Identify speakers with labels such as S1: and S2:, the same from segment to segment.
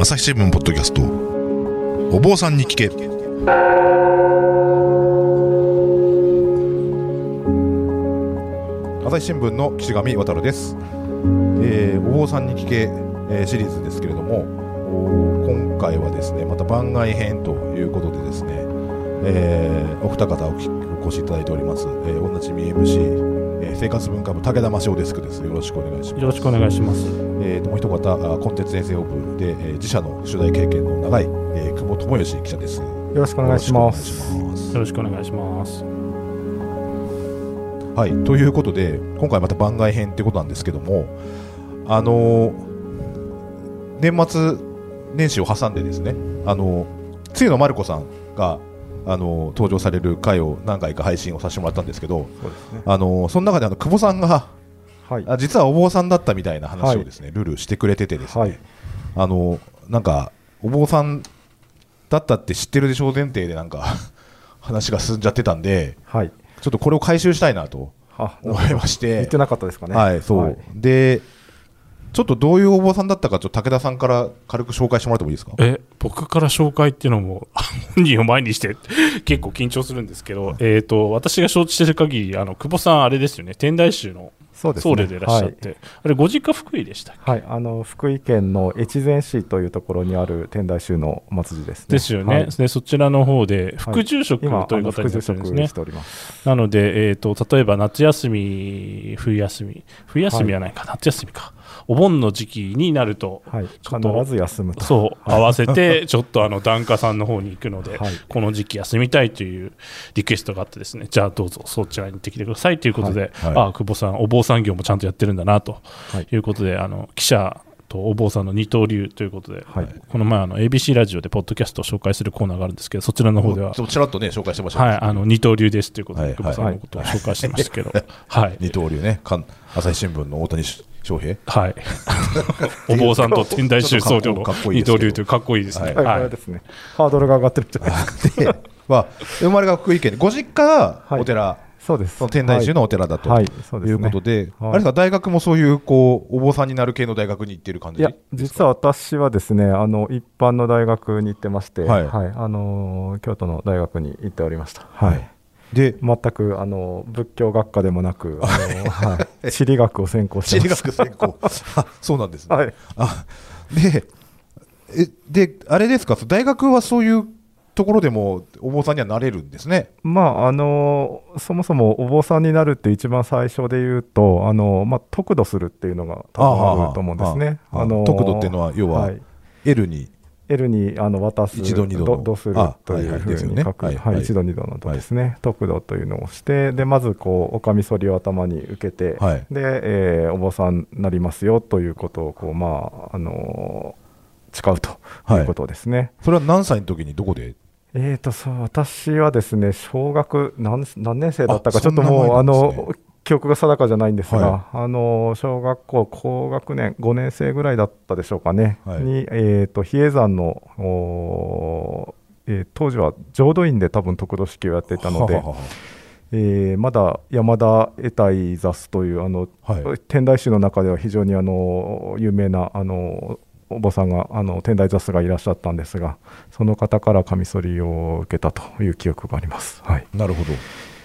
S1: 朝日新聞ポッドキャスト。お坊さんに聞け。朝日新聞の岸上渡です、えーお坊さんに聞け、えーシリーズですけれども今回はですねまた番外編ということでですね、えーお二方おきお越しいただいております、えー、おなじみ MC、えー生活文化部武田真央デスクですよろしくお願いします
S2: よろしくお願いします。
S1: えー、ともう一方あコンテンツ先生オ部で、えー自社の取材経験の長い、えー久保智義記者です。よ
S3: よろしくお願いします。
S2: よろしくお願いします。
S1: はい、ということで今回また番外編ということなんですけども、あのー年末年始を挟んでですね、あのー、のまる子さんが、あのー登場される回を何回か配信をさせてもらったんですけど、
S3: そうですね。
S1: あのーその中であの久保さんが
S3: はい。
S1: あ実はお坊さんだったみたいな話をですね、ルールしてくれててですね、
S3: はい
S1: あのなんかお坊さんだったって知ってるでしょう前提でなんか 話が進んじゃってたんで
S3: はい。
S1: ちょっとこれを回収したいなと
S3: あ、
S1: 思いまして
S3: 言ってなかったですかね。
S1: はいそう、でちょっとどういうお坊さんだったかちょっと武田さんから軽く紹介してもらってもいいですか？
S2: え、僕から紹介っていうのも、本人を前にして結構緊張するんですけど、えっ、と、私が承知してる限り、あの、久保さん、あれですよね、天台宗の
S3: そうですね。
S2: 僧侶でいらっしゃって、あれ、ご実家福井でしたっけ？
S3: はい。はい。あの、福井県の越前市というところにある天台宗の祭りですね。
S2: ですよね、
S3: はい
S2: でそちらの方で副住職
S3: 今、
S2: という方になってるんですね
S3: 住職し。ております。
S2: なので、えー、と例えば夏休み、冬休み、冬休みはないか、夏休みか、お盆の時期になると、
S3: はい。必ず休むと。
S2: そう、合わせて、ちょっとあの檀家さんの方に行くので、
S3: はい。
S2: この時期休みたいというリクエストがあってですね、じゃあどうぞそちらに行ってきてくださいということで、
S1: はい。はい。
S2: ああ、久保さん、お坊さん業もちゃんとやってるんだなと
S3: はい。
S2: いうことで、あの記者とお坊さんの二刀流ということで、
S3: はい。
S2: この前あの ABC ラジオでポッドキャストを紹介するコーナーがあるんですけど、そちらの方では
S1: ちょっとちらっとね紹介してました。ね
S2: はい、あの二刀流ですということで、
S1: はい
S2: 久保さんのことを紹介してましたけど、はい、
S1: 二刀流ね。朝日新聞の大谷翔平？
S2: はい、お坊さんと天台宗僧侶の
S1: かっこいいですけど
S2: 二刀流というかっこいいですね。
S1: はい
S3: はですね。ハードルが上がってるんじゃないで すか。
S1: 生まれが福井県でご実家がお寺、
S3: そうです。
S1: 天台宗のお寺だと、
S3: はいはいそうですね
S1: いうことで、
S3: はい
S1: あれですか大学もそういうこうお坊さんになる系の大学に行ってる感じ
S3: いや、実は私はですね、あの、一般の大学に行ってまして、
S1: はい
S3: はい。あのー、京都の大学に行っておりました。はい。
S1: で
S3: 全くあの仏教学科でもなく、あのはい、地理学を専攻して
S1: 地理
S3: ます。
S1: 学専攻。あそうなんですね、
S3: はい、
S1: あでえであれですか？大学はそういうところでもお坊さんにはなれるんですね？
S3: まああのそもそもお坊さんになるって一番最初で言うとあの、まあ、得度するっていうのが多分あると思うんですね。
S1: あ
S3: の
S1: 得度っていうのは要は
S3: はい、
S1: L に
S3: L にあの渡す
S1: 一度二度の。
S3: どどする
S1: あ
S3: というふうに書く、
S1: は
S3: はい。い
S1: はい
S3: 一度二度の度ですね、得度というのをしてでまずこうおかみそりを頭に受けて、
S1: はい。
S3: で、えーお坊さんになりますよということをこうまああの誓うということですね。
S1: それは何歳の時にどこで？
S3: えーとそう私はですね小学何何年生だったか
S1: あ
S3: ちょっともう
S1: ね。
S3: の記憶が定かじゃないんですが、
S1: は
S3: あの小学校高学年5年生ぐらいだったでしょうかね、
S1: はい。
S3: に、えー、と比叡山の、えー当時は浄土院で多分得度式をやっていたので
S1: はははは。
S3: えーまだ山田得体座スというあの、
S1: はい。
S3: 天台宗の中では非常にあの有名なあのお坊さんがあの天台座スがいらっしゃったんですがその方からカミソリを受けたという記憶があります。はい、
S1: なるほど。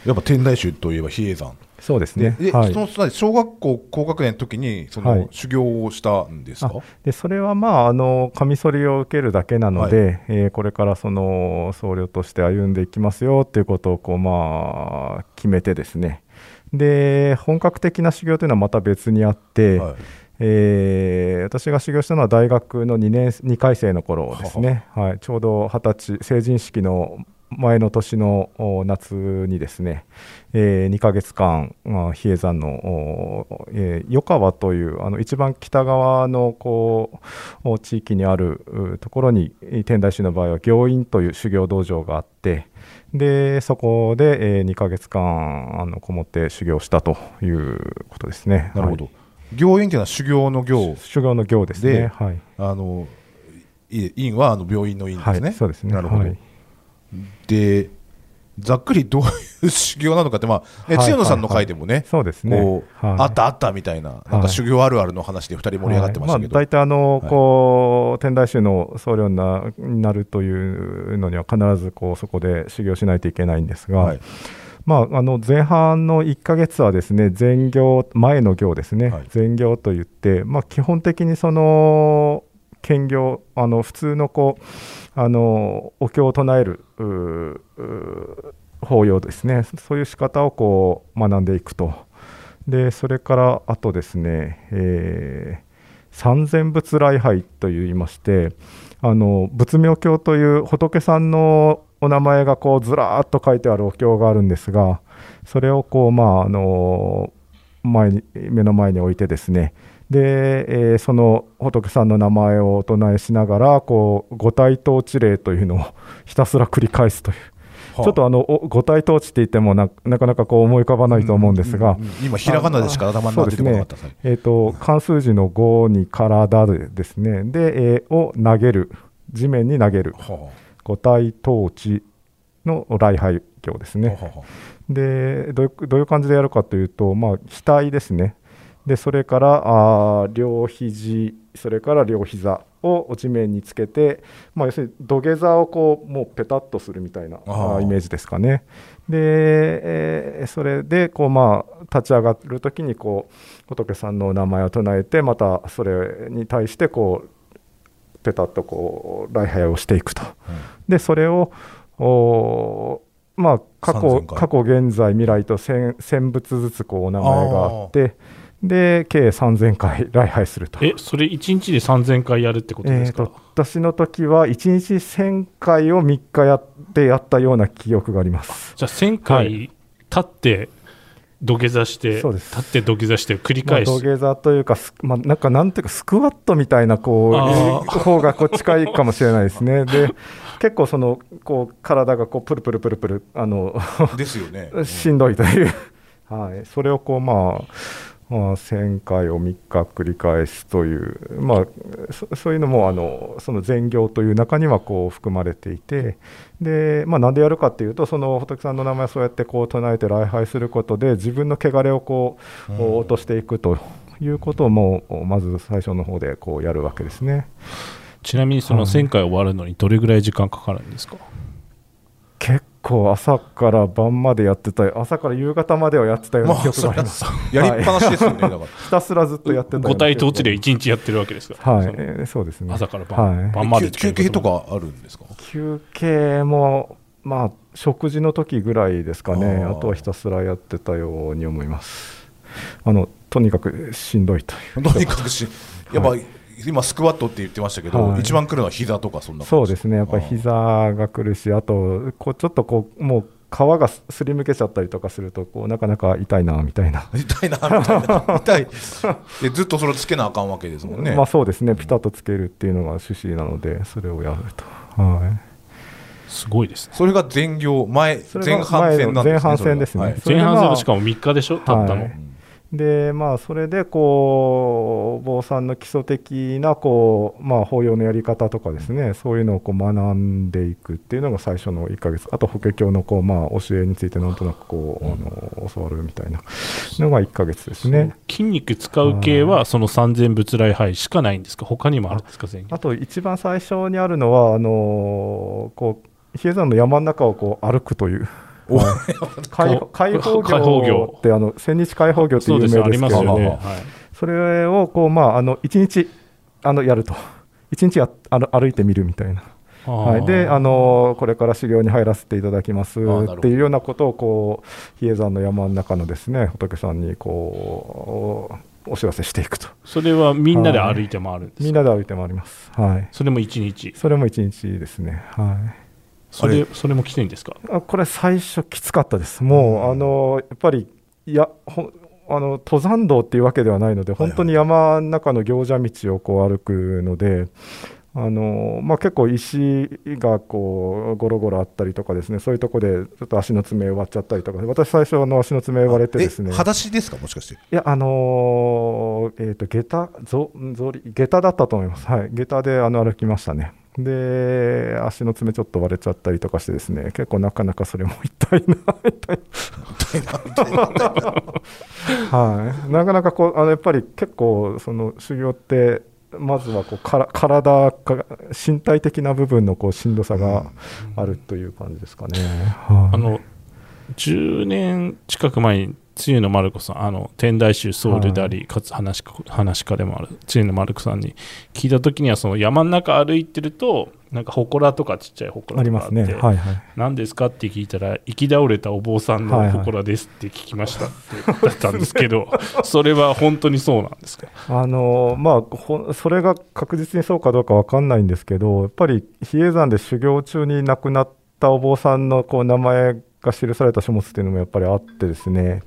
S1: やっぱ天台宗といえば比叡山
S3: そうですね。
S1: で、
S3: はい。
S1: その小学校高学年の時にそ
S3: はい。
S1: の修行をしたんですか、
S3: あでそれはまああのカミソリを受けるだけなので、えーこれからその僧侶として歩んでいきますよっていうことをこうまあ決めてですね。で本格的な修行というのはまた別にあって、
S1: はい。
S3: えー私が修行したのは大学の2年2回生の頃ですね、はい、ちょうど二十歳成人式の前の年のお夏にですね、え2ヶ月間、まあ、比叡山の、おえー余川というあの一番北側のこうお地域にあるうところに天台宗の場合は行院という修行道場があってでそこで、え2ヶ月間あのこもって修行したということですね。
S1: なるほど、
S3: はい
S1: 行院っていうのは修行の行
S3: 修行の行です
S1: で
S3: ね。はい。
S1: あのい院はあの病院の院ですね、
S3: はい、そうですね。
S1: なるほど、
S3: はい
S1: でざっくりどういう修行なのかって、まあね、
S3: はい
S1: 千野さんの回でもね、
S3: そうですね。
S1: あったあったみたいな、なんか修行あるあるの話で2人盛り上がってましたけど、
S3: はい。まあ、大体あの、
S1: はい
S3: こう天台宗の僧侶になるというのには必ずこうそこで修行しないといけないんですが、
S1: はい。
S3: まあ、あの前半の1ヶ月はですね前行前の行ですね、
S1: はい。
S3: 前行といって、まあ、基本的にその兼業あの普通のこうあのお経を唱える法要ですね。そういう仕方をこう学んでいくと。でそれからあとですね、えー三千仏礼拝といいましてあの仏名経という仏さんのお名前がこうずらーっと書いてあるお経があるんですがそれをこうまああの前に目の前に置いてですねで、えーその仏さんの名前をお唱えしながらこう五体統治令というのを ひたすら繰り返すという。ちょっとあのお五体統治って言ってもななかなかこう思い浮かばないと思うんですが、
S1: うんうん今、ひらがなでしか頭の中に出てこなかったですね。
S3: えー、と漢数字の5に体でですね。で、えーを投げる。地面に投げる。
S1: は
S3: 五体統治の礼拝経ですね。
S1: あはあはあ。
S3: でどういうどういう感じでやるかというと、まあ、額ですねでそれからあー両肘それから両膝を地面につけて、まあ、要するに土下座をこうもうペタッとするみたいなイメージですかね。で、えーそれでこう、まあ、立ち上がるときにこう仏さんのお名前を唱えてまたそれに対してこうペタッとこう礼拝をしていくと。でそれをまあ過去
S1: 3000回
S3: 過去現在未来と 1000, 1000仏ずつこうお名前があってで計3000回礼拝すると。
S2: え、それ1日で3000回やるってことで
S3: えー、
S2: すか、
S3: と私の時は1日1000回を3日やってやったような記憶があります。
S2: じゃあ1000
S3: は
S2: 回立って土下座して、
S3: そうです
S2: 立って土下座して繰り
S3: まあ、
S2: 返す、
S3: 土下座というか、すまあ、なんかなんていうか、スクワットみたいなこう
S2: あー
S3: 方がこう近いかもしれないですね。で結構そのこう体がこうプルプルプルプルあの
S1: ですよね。うん
S3: しんどいという、はい、それをこう、まあ、まあ、1000回を3日繰り返すという、まあ、そそういうのもあのその善行という中にはこう含まれていてで、まあ、なんでやるかっていうとその仏さんの名前をそうやってこう唱えて礼拝することで自分の汚れをこう、
S1: うん
S3: 落としていくということをもうまず最初の方でこうやるわけですね。
S2: ちなみにその1000回終わるのにどれぐらい時間かかるんですか、
S3: 結構朝から晩までやってた朝から夕方まではやってたような記憶があります。
S1: やりっぱなしですよね、だから。
S3: ひたすらずっとやってた
S2: 五体統治で1日やってるわけですか、
S3: はい、
S2: その。
S3: えーそうですね。
S2: 朝から晩,、
S3: はい。
S2: 晩まで
S1: 休休憩とかあるんですか？
S3: 休憩も、まあ、食事の時ぐらいですかね、
S1: あ
S3: とはひたすらやってたように思います。あのとにかくしんどいという。
S1: とにかくし、やっぱ、今、スクワットって言ってましたけど、
S3: はい
S1: 一番来るのは膝とか、そんな
S3: そうですね、やっぱり膝が来るし、あと、こうちょっとこう、もう皮がすすりむけちゃったりとかすると、こうなかなか痛いなみたいな。
S1: 痛いな、みたいな。痛い。で、ずっとそれをつけなあかんわけですもんね。
S3: まあそうですね、ピタッとつけるっていうのが趣旨なので、それをやると。はい
S2: すごいですね
S1: それが前行、前、前半戦なんですね。
S3: 前半戦ですね
S2: 前半戦もしかも3日でしょ、たったの、
S3: はいでまあ、それでこう坊さんの基礎的なこう、まあ、法要のやり方とかですねそういうのをこう学んでいくっていうのが最初の1ヶ月。あと法華経のこう、まあ、教えについてなんとなくこう、あの教わるみたいなのが1ヶ月ですね。
S2: 筋肉使う系はその三千仏礼拝しかないんですか？他にもあるんですか全
S3: あと一番最初にあるのはあのこう比叡山の山の中をこう歩くという。開 放業
S2: 業
S3: ってあの千日開放業って有名ですけど
S2: そうですよありますよね、
S1: あ
S2: はい。
S3: それをこう、まあ、あの1日あのやると、1日やあの歩いてみるみたいな、はい、であのこれから修行に入らせていただきますっていうようなことをこう比叡山の山の中のですね仏さんにこうお知らせしていくと、
S2: それはみんなで歩いて回るんですか、
S3: みんなで歩いて回ります、はい、
S2: それも1日。
S3: それも1日ですね、はい、
S2: それそれもきついんですか？
S3: あこれ、最初きつかったです、もう、あのやっぱりいやほあの登山道っていうわけではないので、本当に山の中の行者道をこう歩くので、あのまあ、結構石がこうゴロゴロあったりとかですねそういうところでちょっと足の爪割っちゃったりとか私最初の足の爪割れてですね。
S1: 裸足ですか？もしかして。
S3: いやあのー、えっ、ー、と下駄ぞぞり下駄だったと思います。はい。下駄であの歩きましたね。で足の爪ちょっと割れちゃったりとかしてですね。結構なかなかそれも痛いな痛い はい。なかなかこうあのやっぱり結構その修行ってまずはこうから体か身体的な部分のこうしんどさがあるという感じですかね。
S2: はい、あの10年近く前に露野丸子さん、あの天台宗僧侶であり、はい、かつ話話家でもある露野丸子さんに聞いたときには、その山の中歩いてると、なんか祠とかちっちゃい祠とかありますね、はいはい、何ですかって聞いたら、生き倒れたお坊さんの祠ですって聞きました。ってだったんですけど、それは本当にそうなんですか？
S3: あの、まあ、それが確実にそうかどうか分かんないんですけど、やっぱり比叡山で修行中に亡くなったお坊さんのこう名前が記された書物っていうのもやっぱりあってですね。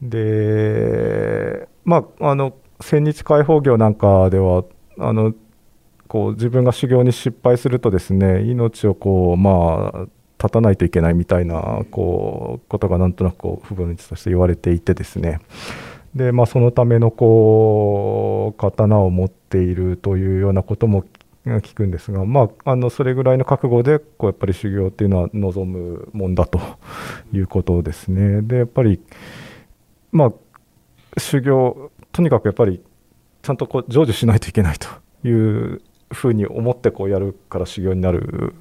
S3: でまああの千日解放業なんかではあのこう自分が修行に失敗するとですね命をこうまあ立たないといけないみたいなこうことがなんとなくこう不分として言われていてですね。で、まあ、そのためのこう刀を持っているというようなことも聞くんですが、まあ、あのそれぐらいの覚悟でこうやっぱり修行っていうのは望むもんだと いうことですね。でやっぱり、まあ、修行とにかくやっぱりちゃんとこう成就しないといけないというふうに思ってこうやるから修行になる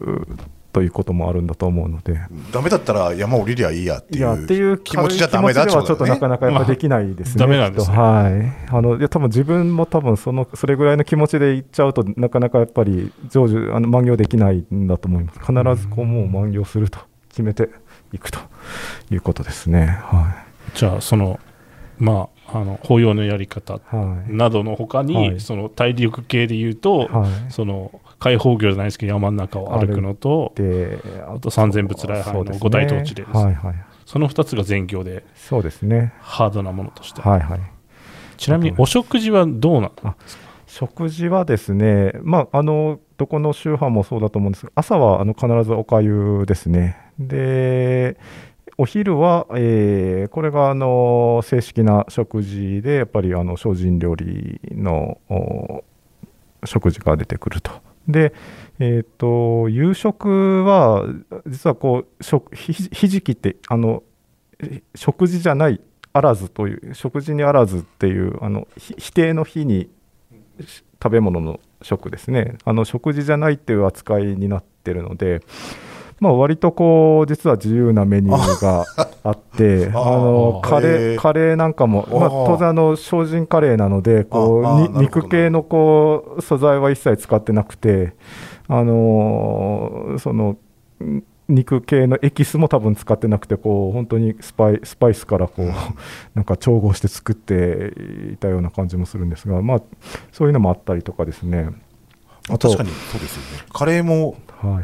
S3: ということもあるんだと思うので、
S1: ダメだったら山降りりゃいいやっていう気持ちじゃダメだっ
S3: て、ね、はちょっとなかなかやっぱできないですね。ダメなんですね。はい。あのいや多分自分も多分そのそれぐらいの気持ちでいっちゃうとなかなかやっぱり成就あの満行できないんだと思います。必ずこうもう満行すると決めていくということですね。はい。
S2: じゃあそのまああの法要のやり方などのほかに、はい、その体力系でいうと、はい、その開放業じゃないですけど山の中を歩くのとあと三千仏礼拝の五大統治でね。はいはい、その2つが全業で
S3: そうですね。
S2: ハードなものとして、はいはい、ちなみにお食事はどうなんですか？
S3: 食事はですね、まあ、あのどこの宗派もそうだと思うんですが朝はあの必ずおかゆですね。でお昼は、えー、これがあの正式な食事でやっぱりあの精進料理の食事が出てくると。で、えーと、夕食は実はこうひひじきってあの食事じゃないあらずという食事にあらずっていうあの否定の日に食べ物の食ですね。あの食事じゃないっていう扱いになってるのでまあ、割とこう実は自由なメニューがあって あのカレーカレーなんかも、まあ、当然あの精進カレーなのでこう肉系のこう素材は一切使ってなくてあのその肉系のエキスも多分使ってなくてこう本当にスパイスパイスからこう なんか調合して作っていたような感じもするんですが、まあ、そういうのもあったりとかですね。
S1: あ確かにそうですよね。カレーも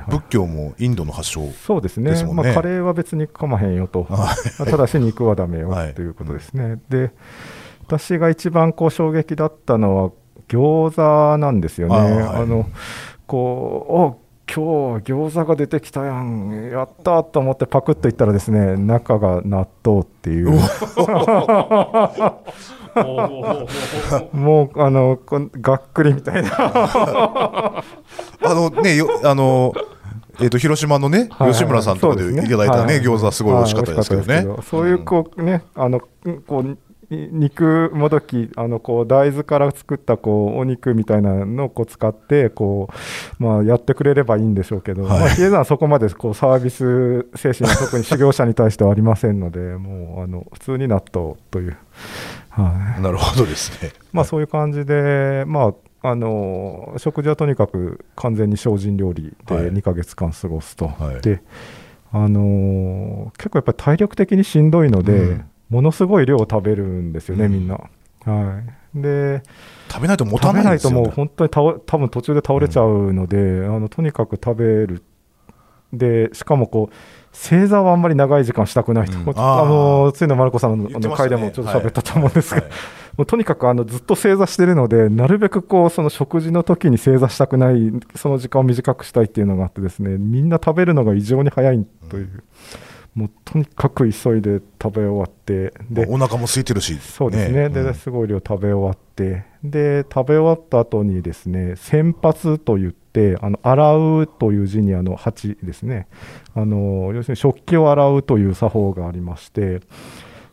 S1: 仏教もインドの発祥、ね、
S3: そうですね、まあ、カレーは別にかまへんよと、ただし肉はだめよとい。うことですね。はい、で私が一番こう衝撃だったのは餃子なんですよね。あ、はい、のこう今日餃子が出てきたやん。やったと思ってパクッといったらですね中が納豆っていう。もうあのがっくりみたいな あ
S1: のねよ あのえーと、広島のね、吉村さんとかでいただいたね、餃子すごい美味しかったですけどね。
S3: そういうこうね、あのこう肉もどきあのこう大豆から作ったこうお肉みたいなのをこう使ってこう、まあ、やってくれればいいんでしょうけど、はいまあ、比叡山はそこまでこうサービス精神は特に修行者に対してはありませんので もうあの普通に納豆という。
S1: はい、なるほどですね。
S3: まあそういう感じで、まああの食事はとにかく完全に精進料理で2か月間過ごすと、はい、であの結構やっぱり体力的にしんどいので、うん、ものすごい量を食べるんですよね、うん、みんな。はい、で
S1: 食べないと持たない
S3: ね、食べないともう本当に倒多分途中で倒れちゃうので、うん、あのとにかく食べる。でしかもこう正座はあんまり長い時間したくないと、
S1: うん。あ
S3: のついのまる子さんのあの回でもちょっと喋ったと思うんですが、
S1: はい。
S3: もうとにかくあのずっと正座してるので、なるべくこうその食事の時に正座したくない、その時間を短くしたいっていうのがあって、ですね。みんな食べるのが異常に早いという、もうとにかく急いで食べ終わって、で
S1: お腹も空いてるし。
S3: そうですね、
S1: うん。
S3: ですごい量食べ終わって、で食べ終わった後にですね、洗髪といって、あの洗うという字にあの鉢ですね。あの、要するに食器を洗うという作法がありまして、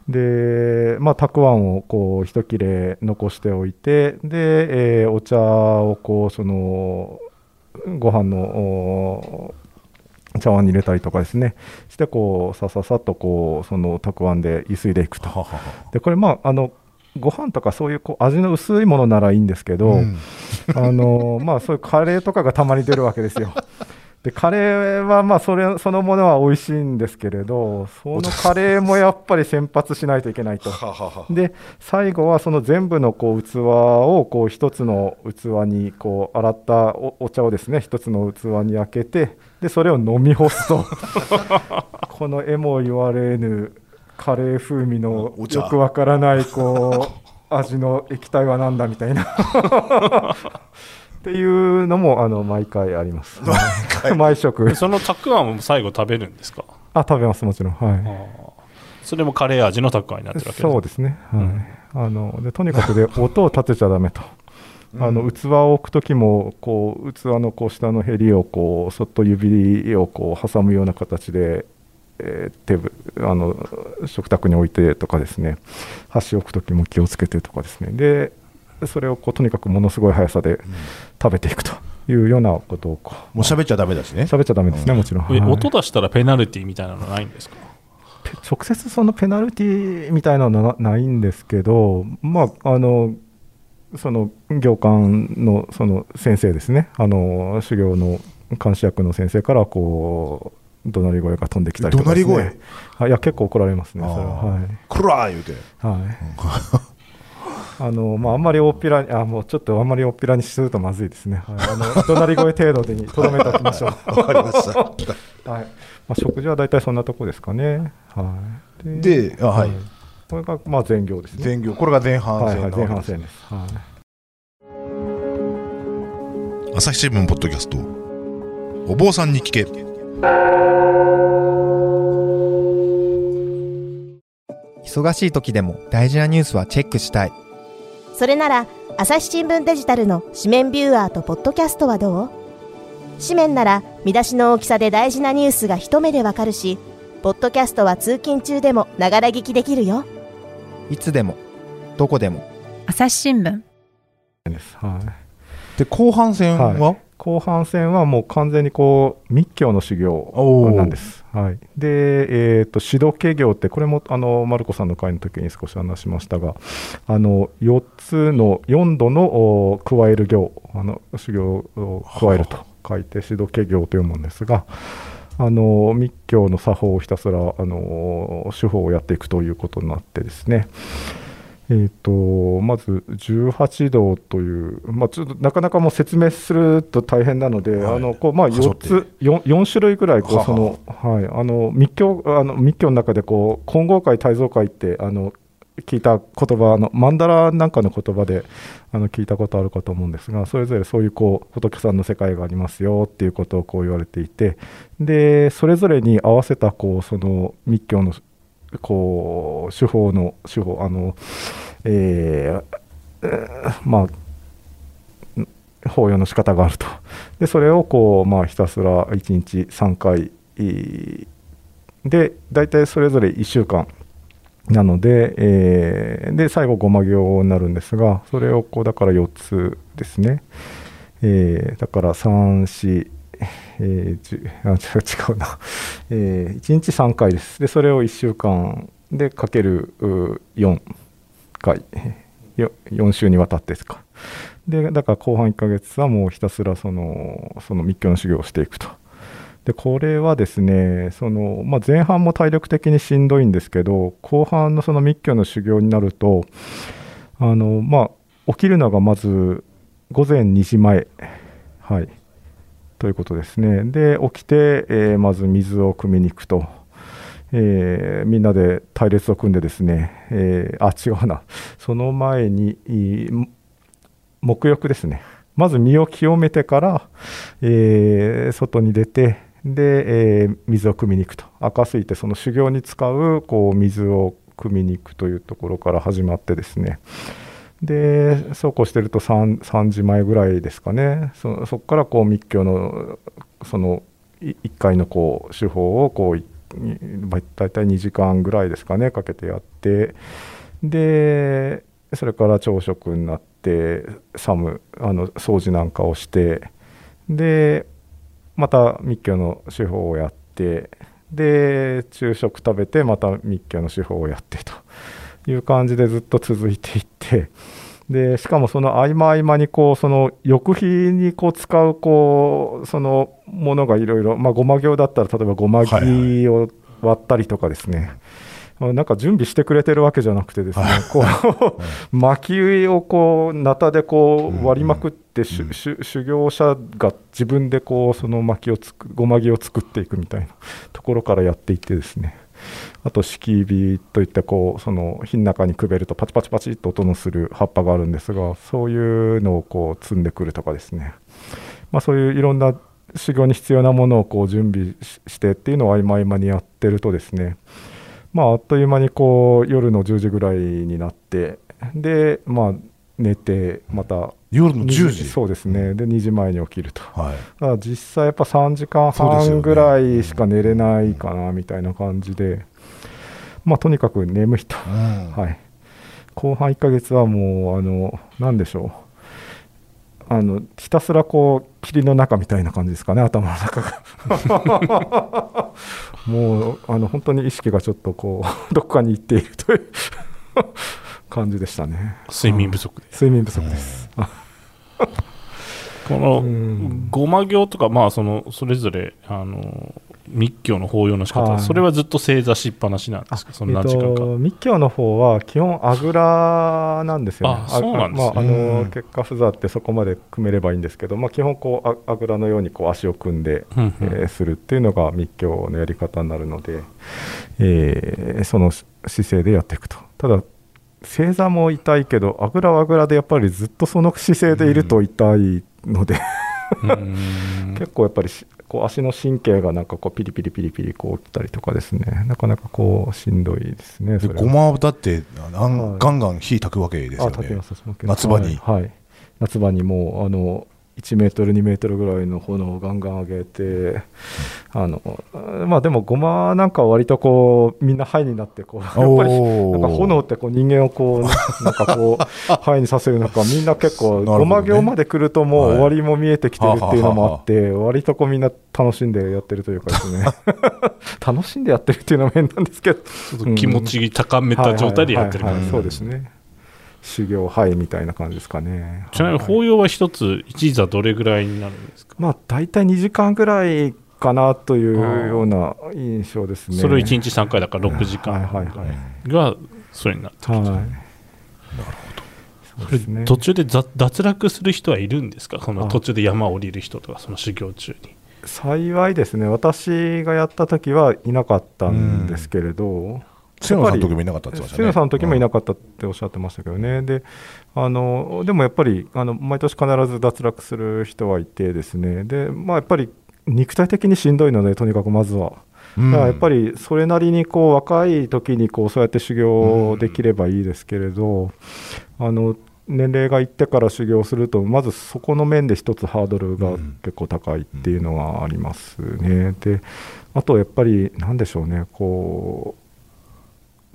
S3: で、まあ、たくあんをこう一切れ残しておいて、で、えーお茶をこう、その、ご飯のお茶碗に入れたりとかですね、してこう、さささっとこう、そのたくあんでゆすいでいくと。で、これ、まあ、あの、ご飯とかそういうこう味の薄いものならいいんですけど、
S1: うん
S3: あの まあ、そういうカレーとかがたまに出るわけですよ。でカレーはまあそれそのものは美味しいんですけれど、そのカレーもやっぱり先発しないといけないと。で最後はその全部のこう器をこう一つの器にこう洗ったおお茶をですね一つの器に開けてでそれを飲み干すとこの絵も言われぬカレー風味の
S1: お茶。
S3: よくわからないこう 味の液体はなんだみたいな。っていうのもあの毎回あります。毎食。
S2: そのたくあんも最後食べるんですか？
S3: あ食べますもちろん。はい。
S2: それもカレー味のたくあんになってるわけ
S3: そうですね、はい。あのでとにかくで 音を立てちゃだめと。あの器を置くときもこう器のこう下のへりをこうそっと指をこう挟むような形で、えー手ぶあの食卓に置いてとかですね。箸を置くときも気をつけてとかですね。でそれをこうとにかくものすごい速さで食べていくというようなことをこう
S1: もう喋っちゃダメだしね。
S3: 喋っちゃだめですね、もちろん。
S2: え
S3: はい。
S2: 音出したらペナルティみたいなのないんですか？
S3: ペ直接そのペナルティみたいなのはなないんですけど、まあ、あのその行間のその先生ですね、あの修行の監視役の先生からこう怒鳴り声が飛んできたりとかです、ね、
S1: 怒鳴り声？
S3: はいいや結構怒られますね、それは。はい。
S1: くらー言うて。
S3: はい。あのまあ、あんまり大っぴらに、あもうちょっとあんまり大っぴらにするとまずいですね、はい、あの怒鳴り声程度でにとどめておきましょう。
S1: わかりました。
S3: はい。まあ、食事は大体そんなとこですかね。はい、
S1: であはい。
S3: これがまあ前行ですね。
S1: 前業。これが前半戦
S3: はいはい、前半戦です。はい。
S1: 朝日新聞ポッドキャスト。お坊さんに聞け
S4: 忙しい時でも大事なニュースはチェックしたい。
S5: それなら朝日新聞デジタルの紙面ビューアーとポッドキャストはどう？紙面なら見出しの大きさで大事なニュースが一目でわかるしポッドキャストは通勤中でもながら聞きできるよ。
S4: いつでもどこでも。
S6: 朝日新聞。
S3: です。はい。
S1: で後半戦は、
S3: は後半戦はもう完全にこう密教の修行なんです。はい、で、えー、と指導系行ってこれもあのマルコさんの会の時に少し話しましたがあの4つの4度のお加える行あの修行を加えると書いて指導系行と読むんですがあの密教の作法をひたすらあの手法をやっていくということになってですねえー、とまず18道という、まあ、ちょっとなかなかもう説明すると大変なので、
S1: はい。
S3: あのこうまあ、4
S1: はしょって
S3: つ 4, 4種類ぐらいこう
S1: はは
S3: その、はい、あの密教あの密教の中でこう金剛会、大蔵会ってあの聞いた言葉あのマンダラなんかの言葉であの聞いたことあるかと思うんですがそれぞれそういうこう仏さんの世界がありますよっていうことをこう言われていてでそれぞれに合わせたこうその密教のこう手法の手法あの、えーえまあ法要の仕方があると。でそれをこう、まあ、ひたすら1日3回で大体それぞれ1週間なので,、えーで最後ごま行になるんですがそれをこうだから4つですね、えーだから34えーあ違うな、え1日3回です。でそれを1週間でかける4回。4週にわたってですか。でだから後半1ヶ月はもうひたすらそのその密教の修行をしていくと。でこれはですねその、まあ、前半も体力的にしんどいんですけど後半のその密教の修行になるとあの、まあ、起きるのがまず午前2時前、はい、ということですね。で、起きて、えーまず水を汲みに行くと。えーみんなで隊列を組んでですね、えーあ、違うな。その前に、いい沐浴ですね。まず身を清めてから、えー外に出て、で、え水を汲みに行くと。赤水ってその修行に使うこう水を汲みに行くというところから始まってですね。でそうこうしてると 3, 3時前ぐらいですかね。そこからこう密教のその1回のこう手法をこう大体2時間ぐらいですかねかけてやって。でそれから朝食になって寒あの掃除なんかをして。でまた密教の手法をやって。で昼食食べてまた密教の手法をやってと。いう感じでずっと続いていってでしかもその合間合間にこうその翌日にこう使うこうそのものがいろいろまあごま行だったら例えばごま木を割ったりとかですね、なんか準備してくれてるわけじゃなくてですね、こう薪をこうナタでこう割りまくって、しゅ
S1: うん。
S3: しゅ修行者が自分でこうその薪をつくごま木を作っていくみたいなところからやっていってですねあと敷火といってこうその火の中にくべるとパチパチパチっと音のする葉っぱがあるんですがそういうのをこう積んでくるとかですね、まあ、そういういろんな修行に必要なものをこう準備ししてっていうのを合間合間にやってるとですね。まああっという間にこう夜の10時ぐらいになってでまあ寝てまた
S1: 夜の10時
S3: そうですね。で2時前に起きると。
S1: はい。
S3: 実際やっぱ3時間半ぐらいしか寝れないかなみたいな感じで、まあとにかく眠いと、
S1: うん。
S3: はい、後半1ヶ月はもうあの何でしょう。あのひたすらこう霧の中みたいな感じですかね頭の中が。もうあの本当に意識がちょっとこう どこかに行っているという 感じでしたね。
S2: 睡眠不足で。
S3: 睡眠不足です、
S2: この
S3: うん。
S2: ごま行とか、まあ、そのそれぞれあの密教の法要の仕方、
S3: はい。
S2: それはずっと正座しっぱなしなんですか、その何時間か。
S3: えっと、密教の方は基本あぐらなんですよね。
S2: あそうなんですね。
S3: まあ、あ
S1: うん。
S3: の結果不座ってそこまで組めればいいんですけど、まあ、基本こうああぐらのようにこう足を組んで、
S2: うんうん。
S3: えーするっていうのが密教のやり方になるので、えーそのし姿勢でやっていくと。ただ正座も痛いけどあぐらはあぐらでやっぱりずっとその姿勢でいると痛いので、
S2: うん。
S3: 結構やっぱりしこう足の神経がなんかこうピリピリピリピリこうきたりとかですね。なかなかこうしんどいですね
S1: ごまだってあん
S3: はい。
S1: ガンガン火焚くわけですよね。夏場に。
S3: はい、はい。夏場にもうあの1メートル2メートルぐらいの炎をガンガン上げてあのまあでもごまなんかは割とこうみんな灰になってこうやっぱりなんか炎ってこう人間をこう なんかこう灰にさせるのかみんな結構ごま行まで来るともう
S1: はい
S3: 終わりも見えてきてるっていうのもあって割とこうみんな楽しんでやってるというかですね。楽しんでやってるっていうのは変なんですけど。
S2: ちょっと気持ち高めた状態でやってる
S3: はいはいはいはい。
S1: うん
S3: そうですね修行はいみたいな感じですかね。
S2: ちなみに
S3: はい。
S2: 法要は一つ、一座どれぐらいになるんですか、
S3: まあ大体2時間ぐらいかなというような印象ですね。
S2: それを1日3回だから6時間がそれになってる。
S3: はい。なるほど。ね。
S2: 途中でざ脱落する人はいるんですか？その
S3: あ。
S2: 途中で山を降りる人とかその修行中に。
S3: 幸いですね。私がやった時はいなかったんですけれど、
S1: 瀬野さんの時もいなかったって言ってましたね。
S3: さんの時もいなかったっておっしゃってましたけどね、であのでもやっぱりあの毎年必ず脱落する人はいてですね。で、まあ、やっぱり肉体的にしんどいのでとにかくまずは。
S1: うん。
S3: だからやっぱりそれなりにこう若い時にこうそうやって修行できればいいですけれど、あの年齢がいってから修行するとまずそこの面で一つハードルが結構高いっていうのがありますね。であとやっぱりなんでしょうね。こう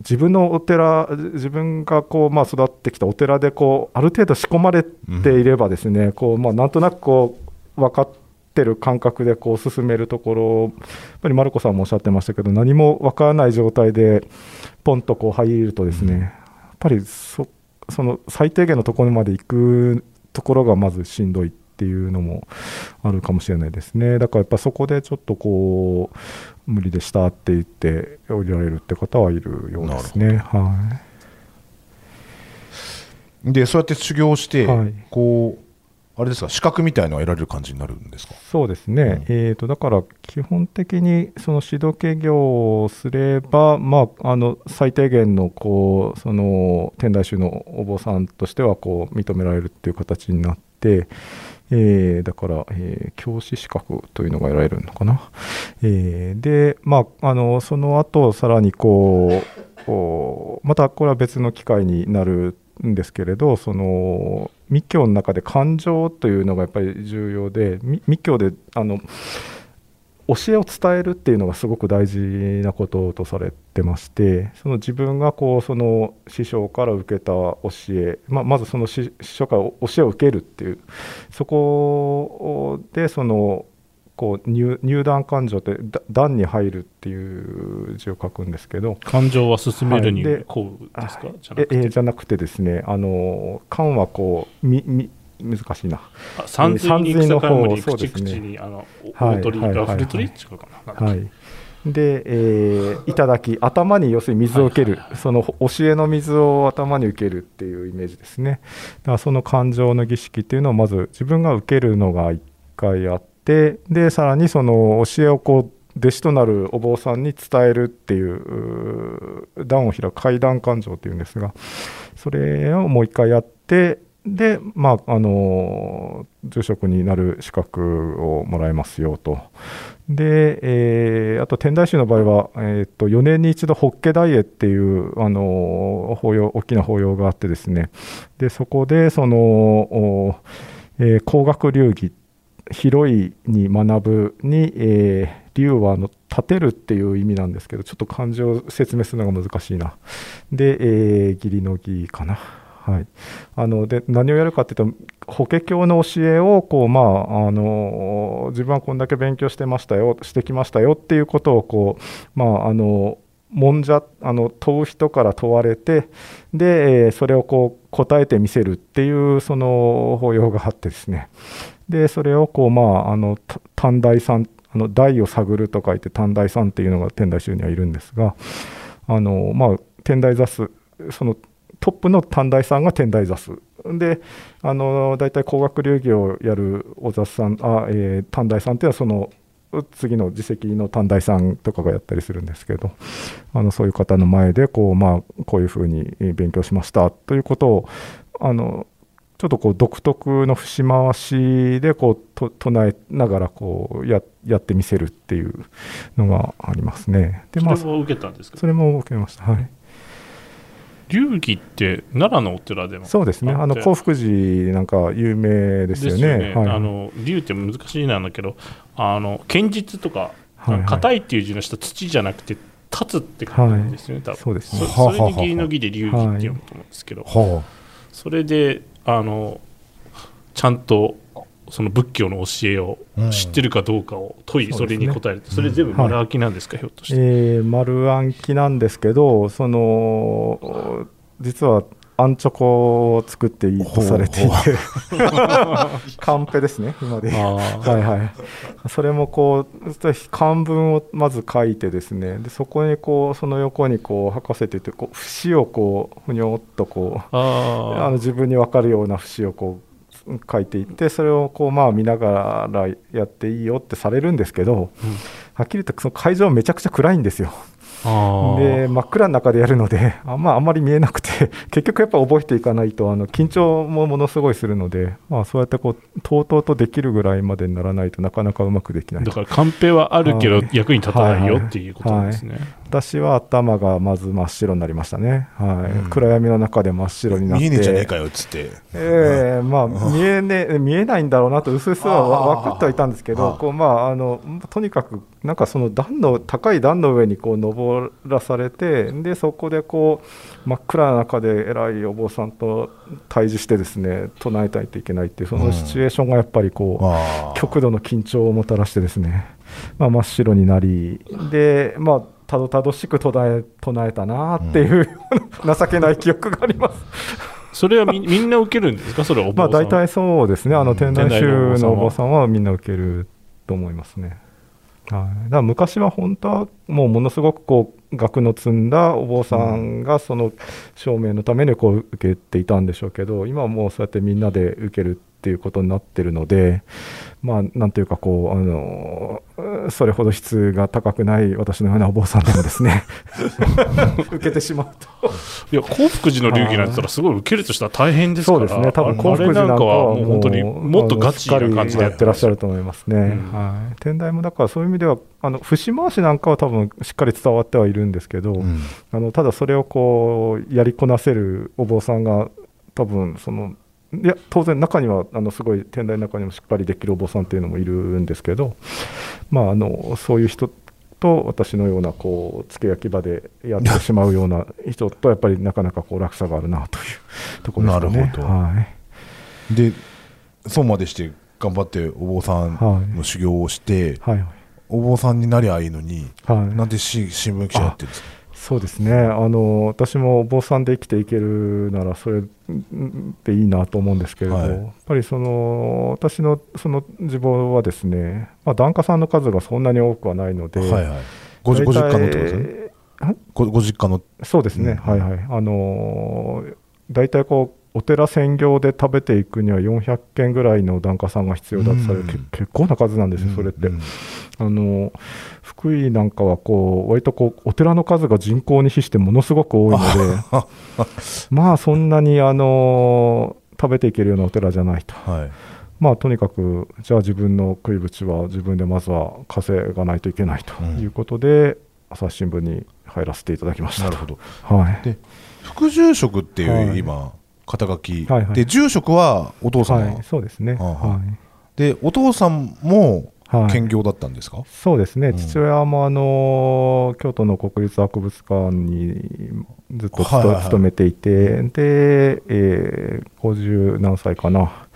S3: 自分のお寺自分がこう、まあ、育ってきたお寺でこうある程度仕込まれていればですね、こうまあ、なんとなくこう分かってる感覚でこう進めるところやっぱりマルコさんもおっしゃってましたけど何も分からない状態でポンとこう入るとですね、やっぱりそその最低限のところまで行くところがまずしんどいっていうのもあるかもしれないですね。だからやっぱそこでちょっとこう無理でしたって言って降りられるって方はいるようですね。は
S1: でそうやって修行して、
S3: はい。
S1: こうあれですか資格みたいのは得られる感じになるんですか？
S3: そうですね、えーと、だから基本的にその指導系業をすれば、まあ、あの最低限のこうその天台宗のお坊さんとしてはこう認められるっていう形になって、えー、だから、えー、教師資格というのが得られるのかな。えー、で、まあ、あのその後さらにこうまたこれは別の機会になるんですけれどその密教の中で感情というのがやっぱり重要で密教であの教えを伝えるっていうのがすごく大事なこととされてましてその自分がこうその師匠から受けた教え、ままずその師匠から教えを受けるっていうそこでそのこう入入団感情って段に入るっていう字を書くんですけど
S2: 感情は進めるにこうですか、はい、
S3: じゃなくて。えじゃなくてですねあの感はこうみみ難しいな。
S2: 三髄に草冠口々に、あの、大鳥がフルトリ違うかな。はい。
S3: で、えー、いただき、頭に要するに水を受ける、その教えの水を頭に受けるっていうイメージですね。だからその感情の儀式っていうのをまず自分が受けるのが一回あって、で、さらにその教えをこう、弟子となるお坊さんに伝えるっていう段を開く階段感情っていうんですがそれをもう一回やってで、まあ、あの住職になる資格をもらえますよと。で、えー、あと天台宗の場合は、えー、と4年に一度、法華大会っていうあの法要大きな法要があってですね、でそこでその、えー、工学流儀、広いに学ぶに、えー、竜はあの立てるっていう意味なんですけど、ちょっと漢字を説明するのが難しいな。で、えー、義理の儀かな。はい、あので何をやるかというと法華経の教えをこう、まあ、あの自分はこんだけ勉強してましたよしてきましたよっていうことをこう、まあ、あのもんじゃあの問う人から問われてでそれをこう答えてみせるっていうその法要があってですね。でそれをこう、まあ、あの短大さんあの大を探ると書いて短大さんっていうのが天台宗にはいるんですがあの、まあ、天台座すそのトップの短大さんが天台座すであの大体工学流儀をやる小座さんあ、えー、短大さんっていうのはその次の自責の短大さんとかがやったりするんですけどあのそういう方の前でこう,、まあ、こういうふうに勉強しましたということをあのちょっとこう独特の節回しでこうと唱えながらこうややってみせるっていうのがありますね。
S2: でまあ、それも受けたんですか？
S3: それも受けました。はい
S2: 流儀って奈良のお寺でも
S3: そうですね。あの興福寺なんか有名ですよね、ね。
S2: はい、あの龍って難しいなんだけどあの剣術とか硬、はい、いっていう字の下土じゃなくて立つって感じですよね、はい、
S3: そうですね。
S2: それに義理の義で流儀って読むと思うんですけど、はあ、それであのちゃんとその仏教の教えを知ってるかどうかを問い、うん、それに答える、そ、ね,、れ全部丸暗記なんですか、うん、ひょっとして、
S3: えー、丸暗記なんですけどその実はアンチョコを作っていいとされていて。カンペですね今ではいはい。それもこう漢文をまず書いてですね。でそこにこうその横にこう書かせていてこう節をこうふにょっとこうあの自分に分かるような節をこう書いていってそれをこうまあ見ながらやっていいよってされるんですけど、うん、はっきり言ってその会場めちゃくちゃ暗いんですよ。で真っ暗の中でやるのであ,、まあ、あんまり見えなくて 結局やっぱ覚えていかないとあの緊張もものすごいするので、まあ、そうやってこうとうとうとできるぐらいまでにならないとなかなかうまくできない
S2: だからカンペはあるけど役に立たないよっていうことですね、はいはい。はい
S3: 私は頭がまず真っ白になりましたね、はい、うん、暗闇の中で真っ白になって。
S1: 見えねえじゃねえかよっつって。
S3: ええー、まあ見えね見えないんだろうなとうすうすは分かってはいたんですけどこうまああのとにかくなんかその段の高い段の上にこう登らされてでそこでこう真っ暗な中で偉いお坊さんと対峙してですね唱えたいといけないっていうそのシチュエーションがやっぱりこう、極度の緊張をもたらしてですね、まあ、真っ白になりでまあたどたどしく唱え唱えたなっていう、うん、情けない記憶があります。
S2: それはみみんな受けるんですか、それは
S3: まあ大体そうですね、あの天台宗のお坊さんは。みんな受けると思いますね。はい、だから昔は本当はもうものすごくこう学の積んだお坊さんがその証明のためにこう受けていたんでしょうけど今はもうそうやってみんなで受けるっていうことになってるので、まあ、なんていうかこうあの、それほど質が高くない私のようなお坊さんでもですね 受けてしまうと。
S2: いや興福寺の流儀なんて言ったらすごい受けるとしたら大変ですから
S3: そうですね、多分
S2: あ
S3: 幸福寺なんかは
S2: もう本当にもっとガチな感じで
S3: やってらっしゃると思いますね、
S2: ん。
S3: はい、天台もだからそういう意味ではあの節回しなんかは多分しっかり伝わってはいるんですけど、
S1: うん。
S3: あのただそれをこうやりこなせるお坊さんが多分そのいや当然中にはあのすごい天台の中にもしっかりできるお坊さんっていうのもいるんですけど、まあ、あのそういう人と私のようなこう付け焼き場でやってしまうような人とやっぱりなかなかこう落差があるなというところですかね。
S1: なるほど。
S3: はい。
S1: でそうまでして頑張ってお坊さんの修行をして、
S3: はい。はい。
S1: お坊さんになりゃいいのに、
S3: はい。
S1: なんでし新聞記者やってるんですか？
S3: そうですね。あの私もお坊さんで生きていけるならそれでいいなと思うんですけれど、
S1: はい。
S3: やっぱりその私のその自望はですね、まあ、檀家さんの数がそんなに多くはないので、
S1: はいはい。ごじご実家のってことですね？
S3: ね
S1: ごご実家の？
S3: そうですね、
S1: うん。
S3: はいはい。あのー大体こうお寺専業で食べていくには400件ぐらいの檀家さんが必要だとされる、
S1: うん
S3: け結構な数なんですよ、それって。
S1: うん。
S3: あの福井なんかはこう割とこうお寺の数が人口に比してものすごく多いのでまあそんなにあの食べていけるようなお寺じゃないと。
S1: はい。
S3: まあとにかくじゃあ自分の食い口は自分でまずは稼がないといけないということで、朝日新聞に入らせていただきました。
S1: なるほど。
S3: はい。
S1: で副住職っていう、
S3: はい。
S1: 今肩書き、
S3: はいはい。
S1: で住職はお父様、
S3: はい、そうですね、
S1: はあはあ。
S3: はい。
S1: でお父さんも
S3: はい。
S1: 兼業だったんですか、
S3: そうですね、
S1: うん。
S3: 父親もあの京都の国立博物館にずっと
S1: はいはいはい。
S3: 勤めていて、で、えー50何歳かな、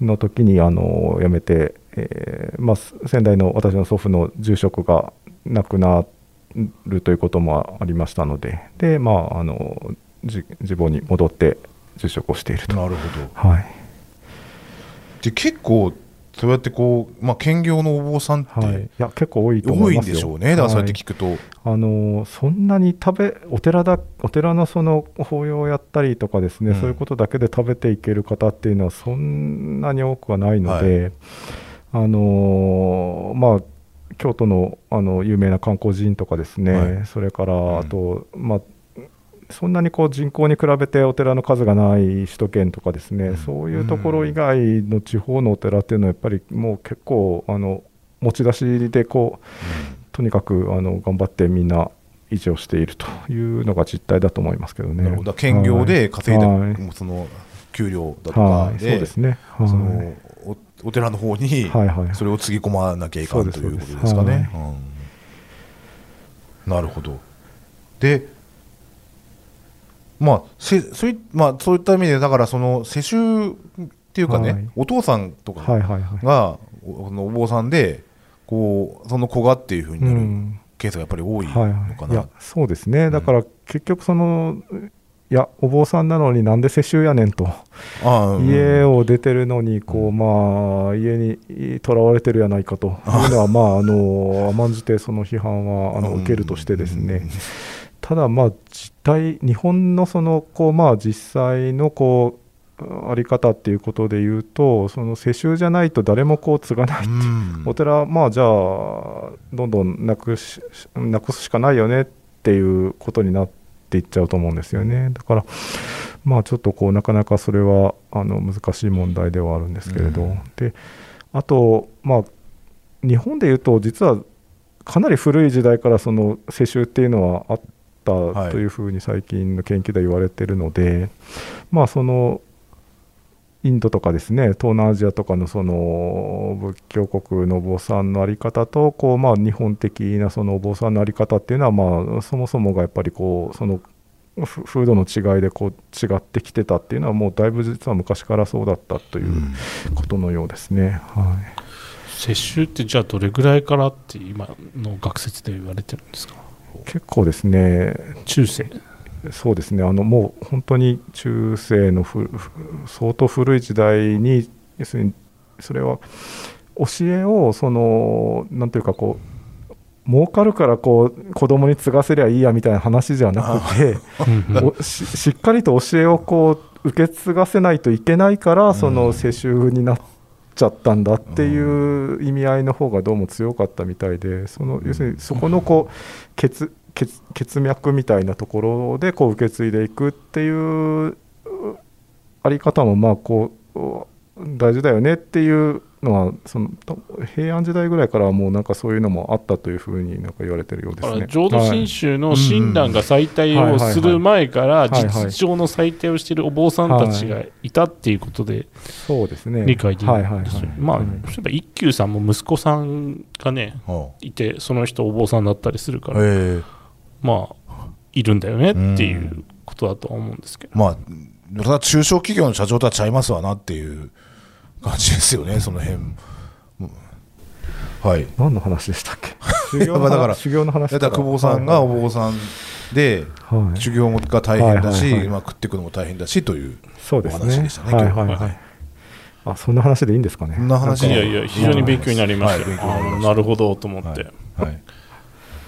S3: の時にあの辞めて、えーまあ、先代の私の祖父の住職が亡くなるということもありましたので、でまあ、あのじ自母に戻って住職をしていると。
S1: なるほ
S3: はい。
S1: どで結構そうやってこう、まあ、兼業のお坊さんって、
S3: はい、いや結構多いと思
S1: 多いん
S3: いますよ。
S1: でしょうね。だからそうやって
S3: はい
S1: 聞くと、
S3: あのそんなに食べお寺だお寺のその法要をやったりとかですね、
S1: うん。
S3: そういうことだけで食べていける方っていうのはそんなに多くはないので、あのまあ京都のあの有名な観光寺院とかですね、
S1: はい。
S3: それか
S1: ん
S3: らあと、まあそんなにこう人口に比べてお寺の数がない首都圏とかですね、
S1: うん。
S3: そういうところ以外の地方のお寺っていうのはやっぱりもう結構あの持ち出しでこうとにかくあの頑張ってみんな維持をしているというのが実態だと思いますけどね。
S1: なるほど。兼業で稼いだ、
S3: はい
S1: その給料だと
S3: はい、
S1: かで,、
S3: そうですね。はい。
S1: そのおお寺の方に
S3: はいはい
S1: それをつぎ込まなきゃいかん
S3: そうです
S1: ということです。かね。
S3: う
S1: ん。なるほど。でまあせそういまあ、そういった意味でだからその世襲っていうかね、
S3: はい。
S1: お父さんとか
S3: はいはいはい。
S1: が、おそのお坊さんでこうその子がっていうふうになる
S3: うん。
S1: ケースがやっぱり多いの
S3: はい
S1: かな。
S3: はい、い。やそうですね、だから結局、その、いや、お坊さんなのになんで世襲やねんと、
S1: うん。
S3: 家を出てるのにこう、まあ、家にとらわれてるやないかと。いうのは、まあ、あの甘んじてその批判はあの受けるとしてですね、ただ、まあ、実態、日本のそのこう、まあ、実際のこうあり方っていうことで言うと、その世襲じゃないと誰もこう継がない、
S1: うん。
S3: お寺、まあ、じゃあ、どんどんなくしなくすしかないよねっていうことになっていっちゃうと思うんですよね。だからまあちょっとこうなかなかそれはあの難しい問題ではあるんですけれど、
S1: うん。
S3: であと、まあ、日本でいうと実はかなり古い時代からその世襲っていうのはあった
S1: はい。
S3: というふうに最近の研究では言われているので、まあそのインドとかですね東南アジアとかのその仏教国のお坊さんの在り方とこう、まあ、日本的なそのお坊さんの在り方っていうのは、まあ、そもそもがやっぱりこうそのふ風土の違いでこう違ってきてたっていうのはもうだいぶ実は昔からそうだったといううん。ことのようですね。はい。
S2: 接種ってじゃあどれぐらいからって今の学説で言われてるんですか？
S3: 結構ですね
S2: 中世。
S3: そうですね。あのもう本当に中世の相当古い時代に要するにそれは教えをそのなんていうかこう儲かるからこう子供に継がせりゃいいやみたいな話じゃなくておししっかりと教えをこう受け継がせないといけないからその世襲になっちゃったんだっていう意味合いの方がどうも強かったみたいでその要するにそこのこう血血血脈みたいなところでこう受け継いでいくっていうあり方もまあこう大事だよねっていうのはその平安時代ぐらいからもうなんかそういうのもあったというふうになんか言われてるようですね。
S2: 浄土真宗の親鸞が祭体をする前から実情の祭体をしているお坊さんたちがいたっていうことで
S3: そうですね。
S2: 理解できるんですよ。まあそうい。えば一休さんも息子さんがねいてその人お坊さんだったりするからまあいるんだよねっていうことだとは思うんですけど。
S1: まあただ中小企業の社長とはちゃいますわなっていう。感じですよね、その辺。はい。
S3: 何の話でしたっけ？
S1: 修行のだから修行の話。だ久保さんがお坊さんで、はい、修行が大変だし、まあ食っていくのも大変だしというお話でしたね。はいはいはい。
S3: あそんな話でいいんですかね？
S1: そんな話
S2: いやいや非常に勉強になりました。なるほどと思って。はい。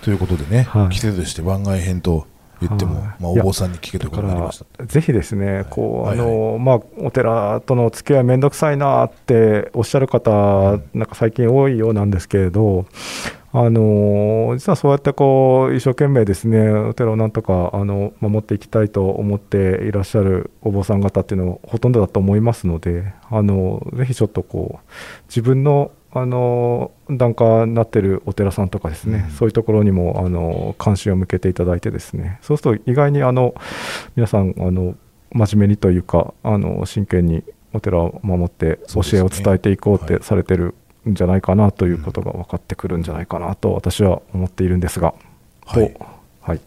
S1: ということでね、季節として番外編と言っても、まあ、お坊さんに聞けということになりました。
S3: ぜひですね、こうあのまあ、お寺との付き合い面倒くさいなっておっしゃる方、なんか最近多いようなんですけれど、あの実はそうやってこう一生懸命ですねお寺をなんとかあの守っていきたいと思っていらっしゃるお坊さん方っていうのはほとんどだと思いますのであのぜひちょっとこう自分のあの檀家になってるお寺さんとかですね、うん、そういうところにもあの関心を向けていただいてですね。そうすると意外にあの皆さんあの真面目にというかあの真剣にお寺を守って教えを伝えていこうってされてるんじゃないかなということが分かってくるんじゃないかなと私は思っているんですが、
S1: はい、はい、ありがと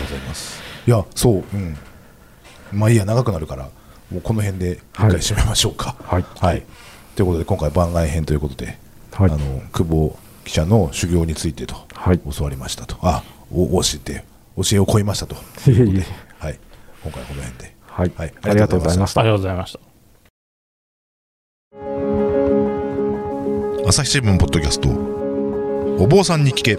S1: うございます。いやそう、うん、まあいいや長くなるからもうこの辺で一回締めましょうか。
S3: はい、はい
S1: ということで今回番外編ということで、はい、あの久保記者の修行についてと、はい、教わりましたと。あお教えて教えを超えましたと。いうことで、はい、今回この辺で、
S3: はい。はい、ありがとうございました。
S2: ありがとうございました。
S1: 朝日新聞ポッドキャスト。お坊さんに聞け。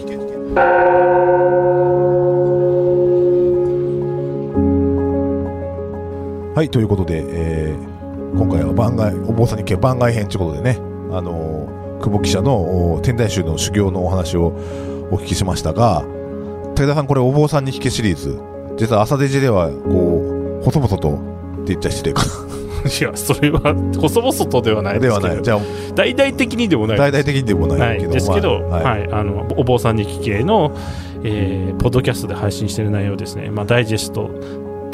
S1: はい。ということで、えー今回は番外、お坊さんに聞け番外編ということでね、あのー、久保記者の天台宗の修行のお話をお聞きしましたが、武田さん、これお坊さんに聞けシリーズ、実は朝デジでは、こう、細々とって言っちゃ失礼かな。
S2: いや、それは、細々とではないですけど。ではない。じゃあ、大々的にでもない。
S1: 大々的にでもない
S2: けど。ですけど、はい、はい、あの、お坊さんに聞けの、えー、ポッドキャストで配信している内容ですね。まあ、ダイジェスト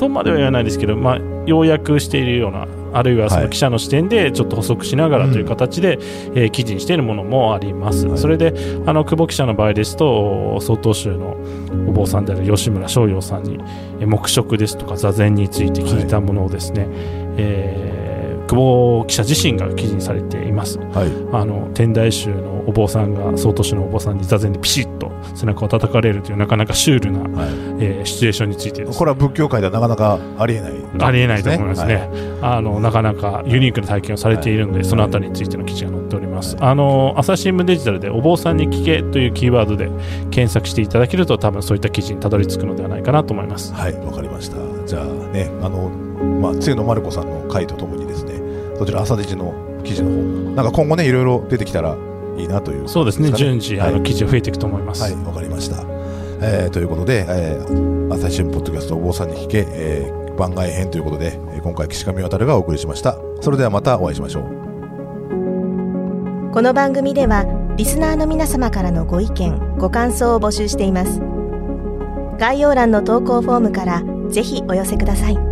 S2: とまでは言わないですけど、まあ、要約しているようなあるいはその記者の視点でちょっと補足しながらという形で、はい、えー、記事にしているものもあります、はい、それであの久保記者の場合ですと曹洞宗のお坊さんである吉村逍遥さんに黙食ですとか座禅について聞いたものをですね、はい、えー久保記者自身が記事にされています、はい、あの天台宗のお坊さんが曹洞宗のお坊さんに座禅でピシッと背中を叩かれるというなかなかシュールな、はい、えー、シチュエーションについて
S1: これは仏教界ではなかなかありえない、ね、
S2: ありえないと思いますね、はい、あのなかなかユニークな体験をされているので、そのあたりについての記事が載っております、あの朝日新聞デジタルでお坊さんに聞けというキーワードで検索していただけると多分そういった記事にたどり着くのではないかなと思います。
S1: はいわかりました。じゃあねあのまあ、露野丸子さんの回とともにですねそちら朝デジの記事の方。なんか今後ねいろいろ出てきたらいいなという、
S2: ね、そうですね順次、はい、あの記事増えていくと思います。
S1: はいわかりました、えー、ということで、えー、朝日新聞ポッドキャストお坊さんに聞け、えー、番外編ということで、えー、今回岸上渉がお送りしました。それではまたお会いしましょう。
S5: この番組ではリスナーの皆様からのご意見ご感想を募集しています。概要欄の投稿フォームからぜひお寄せください